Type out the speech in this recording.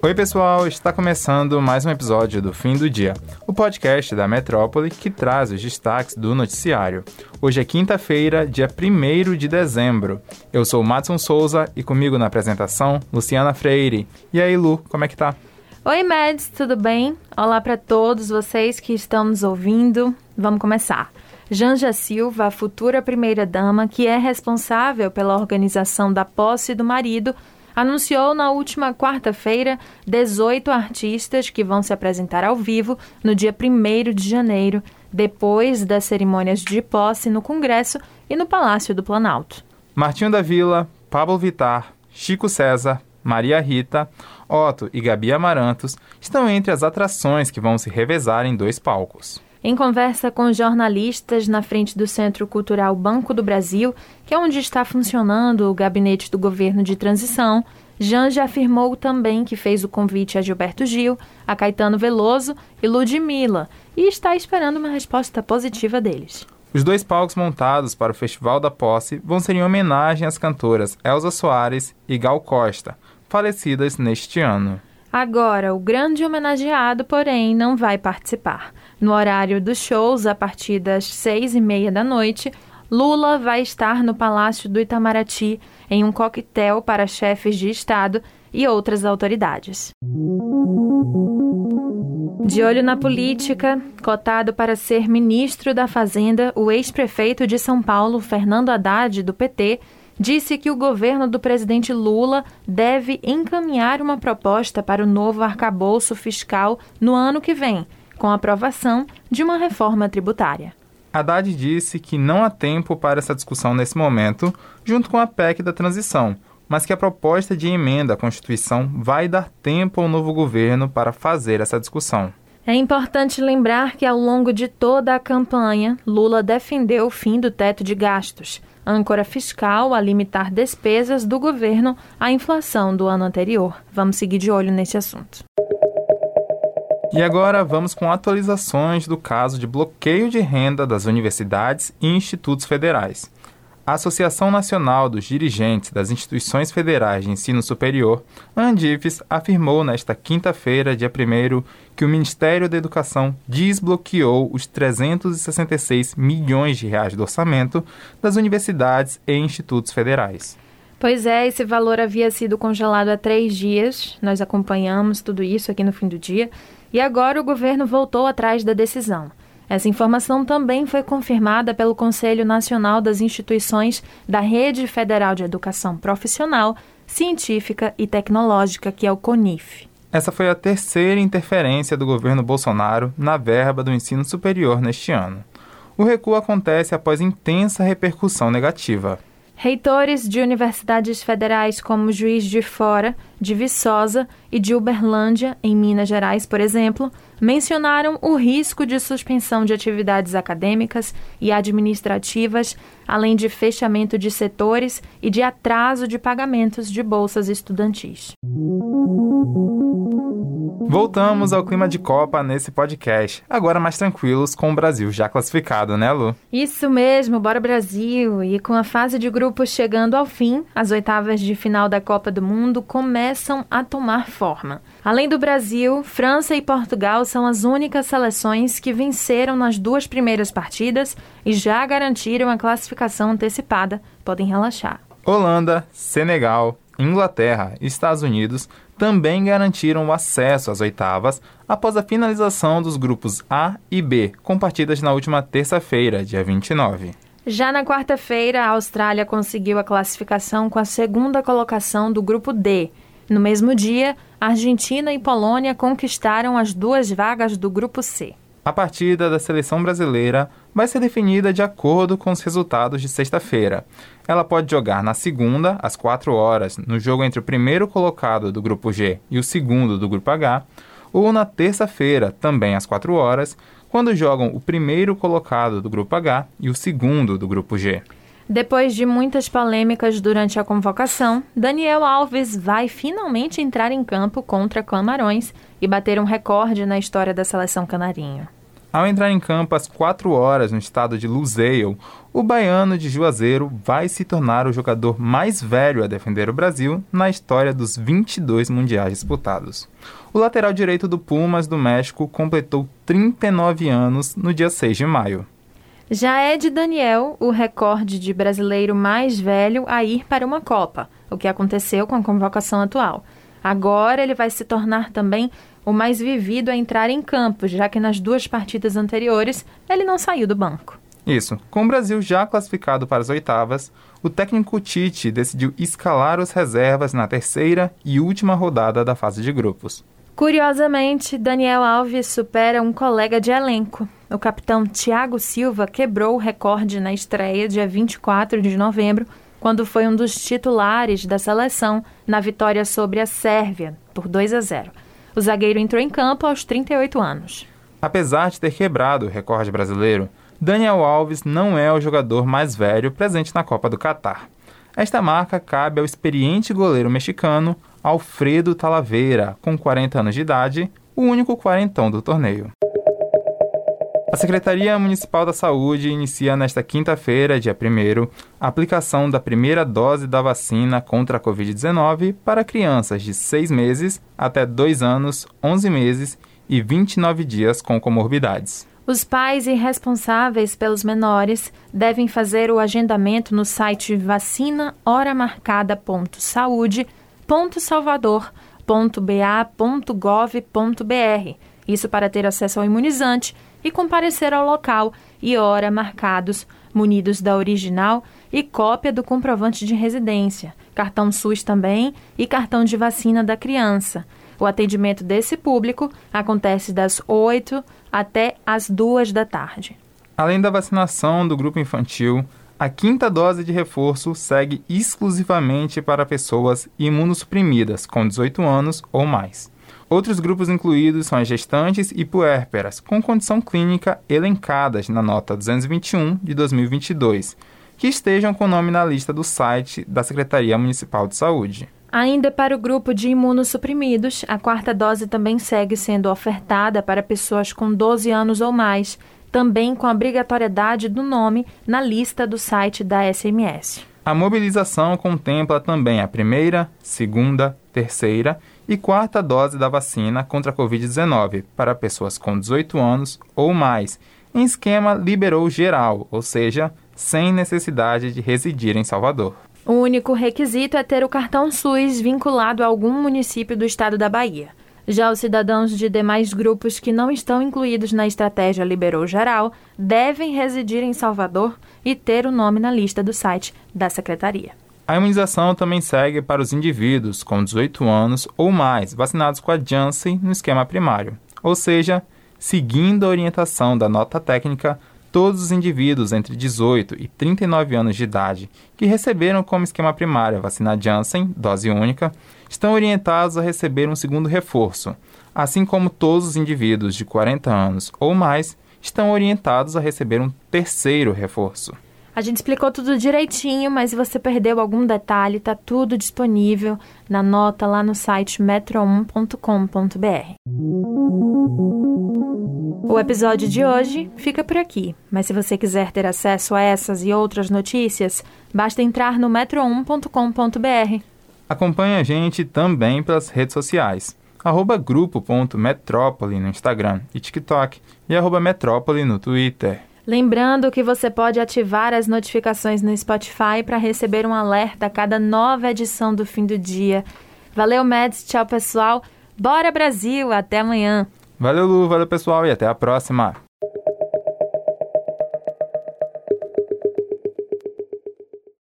Oi, pessoal, está começando mais um episódio do Fim do Dia, o podcast da Metrópole que traz os destaques do noticiário. Hoje é quinta-feira, dia 1 de dezembro. Eu sou o Matson Souza e comigo na apresentação, Luciana Freire. E aí, Lu, como é que tá? Oi, Mads, tudo bem? Olá para todos vocês que estão nos ouvindo. Vamos começar. Janja Silva, a futura primeira-dama, que é responsável pela organização da posse do marido, anunciou na última quarta-feira 18 artistas que vão se apresentar ao vivo no dia 1 de janeiro, depois das cerimônias de posse no Congresso e no Palácio do Planalto. Martinho da Vila, Pablo Vitar, Chico César, Maria Rita, Otto e Gabi Amarantos estão entre as atrações que vão se revezar em dois palcos. Em conversa com jornalistas na frente do Centro Cultural Banco do Brasil, que é onde está funcionando o gabinete do governo de transição, Janja afirmou também que fez o convite a Gilberto Gil, a Caetano Veloso e Ludmilla e está esperando uma resposta positiva deles. Os dois palcos montados para o Festival da Posse vão ser em homenagem às cantoras Elza Soares e Gal Costa, falecidas neste ano. Agora, o grande homenageado, porém, não vai participar. No horário dos shows, a partir das seis e meia da noite, Lula vai estar no Palácio do Itamaraty em um coquetel para chefes de Estado e outras autoridades. De olho na política, cotado para ser ministro da Fazenda, o ex-prefeito de São Paulo, Fernando Haddad, do PT, disse que o governo do presidente Lula deve encaminhar uma proposta para o novo arcabouço fiscal no ano que vem, com a aprovação de uma reforma tributária. Haddad disse que não há tempo para essa discussão nesse momento, junto com a PEC da transição, mas que a proposta de emenda à Constituição vai dar tempo ao novo governo para fazer essa discussão. É importante lembrar que ao longo de toda a campanha, Lula defendeu o fim do teto de gastos, âncora fiscal a limitar despesas do governo à inflação do ano anterior. Vamos seguir de olho nesse assunto. E agora vamos com atualizações do caso de bloqueio de renda das universidades e institutos federais. A Associação Nacional dos Dirigentes das Instituições Federais de Ensino Superior, ANDIFES, afirmou nesta quinta-feira, dia 1 que o Ministério da Educação desbloqueou os 366 milhões de reais do orçamento das universidades e institutos federais. Pois é, esse valor havia sido congelado há três dias. Nós acompanhamos tudo isso aqui no fim do dia. E agora o governo voltou atrás da decisão. Essa informação também foi confirmada pelo Conselho Nacional das Instituições da Rede Federal de Educação Profissional, Científica e Tecnológica, que é o CONIF. Essa foi a terceira interferência do governo Bolsonaro na verba do ensino superior neste ano. O recuo acontece após intensa repercussão negativa. Reitores de universidades federais como Juiz de Fora, de Viçosa e de Uberlândia, em Minas Gerais, por exemplo, mencionaram o risco de suspensão de atividades acadêmicas e administrativas, além de fechamento de setores e de atraso de pagamentos de bolsas estudantis. Voltamos ao clima de Copa nesse podcast, agora mais tranquilos com o Brasil já classificado, né, Lu? Isso mesmo, bora Brasil! E com a fase de grupos chegando ao fim, as oitavas de final da Copa do Mundo começam a tomar forma. Além do Brasil, França e Portugal são as únicas seleções que venceram nas duas primeiras partidas e já garantiram a classificação antecipada. Podem relaxar. Holanda, Senegal, Inglaterra e Estados Unidos também garantiram o acesso às oitavas após a finalização dos grupos A e B, com partidas na última terça-feira, dia 29. Já na quarta-feira, a Austrália conseguiu a classificação com a segunda colocação do grupo D. No mesmo dia, Argentina e Polônia conquistaram as duas vagas do grupo C. A partida da seleção brasileira vai ser definida de acordo com os resultados de sexta-feira. Ela pode jogar na segunda, às 4 horas, no jogo entre o primeiro colocado do grupo G e o segundo do grupo H, ou na terça-feira, também às 4 horas, quando jogam o primeiro colocado do grupo H e o segundo do grupo G. Depois de muitas polêmicas durante a convocação, Daniel Alves vai finalmente entrar em campo contra Camarões e bater um recorde na história da seleção canarinho. Ao entrar em campo às 4 horas no estado de Lusail, o baiano de Juazeiro vai se tornar o jogador mais velho a defender o Brasil na história dos 22 mundiais disputados. O lateral direito do Pumas do México completou 39 anos no dia 6 de maio. Já é de Daniel o recorde de brasileiro mais velho a ir para uma Copa, o que aconteceu com a convocação atual. Agora ele vai se tornar também o mais vivido a entrar em campo, já que nas duas partidas anteriores ele não saiu do banco. Isso. Com o Brasil já classificado para as oitavas, o técnico Tite decidiu escalar os reservas na terceira e última rodada da fase de grupos. Curiosamente, Daniel Alves supera um colega de elenco. O capitão Thiago Silva quebrou o recorde na estreia dia 24 de novembro, quando foi um dos titulares da seleção na vitória sobre a Sérvia por 2 a 0. O zagueiro entrou em campo aos 38 anos. Apesar de ter quebrado o recorde brasileiro, Daniel Alves não é o jogador mais velho presente na Copa do Catar. Esta marca cabe ao experiente goleiro mexicano Alfredo Talavera, com 40 anos de idade, o único quarentão do torneio. A Secretaria Municipal da Saúde inicia nesta quinta-feira, dia 1, a aplicação da primeira dose da vacina contra a Covid-19 para crianças de 6 meses até 2 anos, 11 meses e 29 dias com comorbidades. Os pais e responsáveis pelos menores devem fazer o agendamento no site vacina-hora-marcada.salvador.ba.gov.br. Isso para ter acesso ao imunizante e comparecer ao local e hora marcados, munidos da original e cópia do comprovante de residência, cartão SUS também e cartão de vacina da criança. O atendimento desse público acontece das 8 até as 2 da tarde. Além da vacinação do grupo infantil, a quinta dose de reforço segue exclusivamente para pessoas imunossuprimidas com 18 anos ou mais. Outros grupos incluídos são as gestantes e puérperas, com condição clínica elencadas na nota 221 de 2022, que estejam com nome na lista do site da Secretaria Municipal de Saúde. Ainda para o grupo de imunossuprimidos, a quarta dose também segue sendo ofertada para pessoas com 12 anos ou mais, também com a obrigatoriedade do nome na lista do site da SMS. A mobilização contempla também a primeira, segunda, terceira e quarta dose da vacina contra a Covid-19 para pessoas com 18 anos ou mais, em esquema liberou geral, ou seja, sem necessidade de residir em Salvador. O único requisito é ter o cartão SUS vinculado a algum município do estado da Bahia. Já os cidadãos de demais grupos que não estão incluídos na estratégia Liberou Geral devem residir em Salvador e ter o nome na lista do site da Secretaria. A imunização também segue para os indivíduos com 18 anos ou mais vacinados com a Janssen no esquema primário, ou seja, seguindo a orientação da nota técnica, todos os indivíduos entre 18 e 39 anos de idade que receberam como esquema primário a vacina Janssen, dose única, estão orientados a receber um segundo reforço, assim como todos os indivíduos de 40 anos ou mais estão orientados a receber um terceiro reforço. A gente explicou tudo direitinho, mas se você perdeu algum detalhe, tá tudo disponível na nota lá no site metro1.com.br. O episódio de hoje fica por aqui, mas se você quiser ter acesso a essas e outras notícias, basta entrar no metro1.com.br. Acompanhe a gente também pelas redes sociais arroba grupo.metrópole no Instagram e TikTok e arroba metrópole no Twitter. Lembrando que você pode ativar as notificações no Spotify para receber um alerta a cada nova edição do fim do dia. Valeu, Mads. Tchau, pessoal. Bora, Brasil. Até amanhã. Valeu, Lu. Valeu, pessoal. E até a próxima.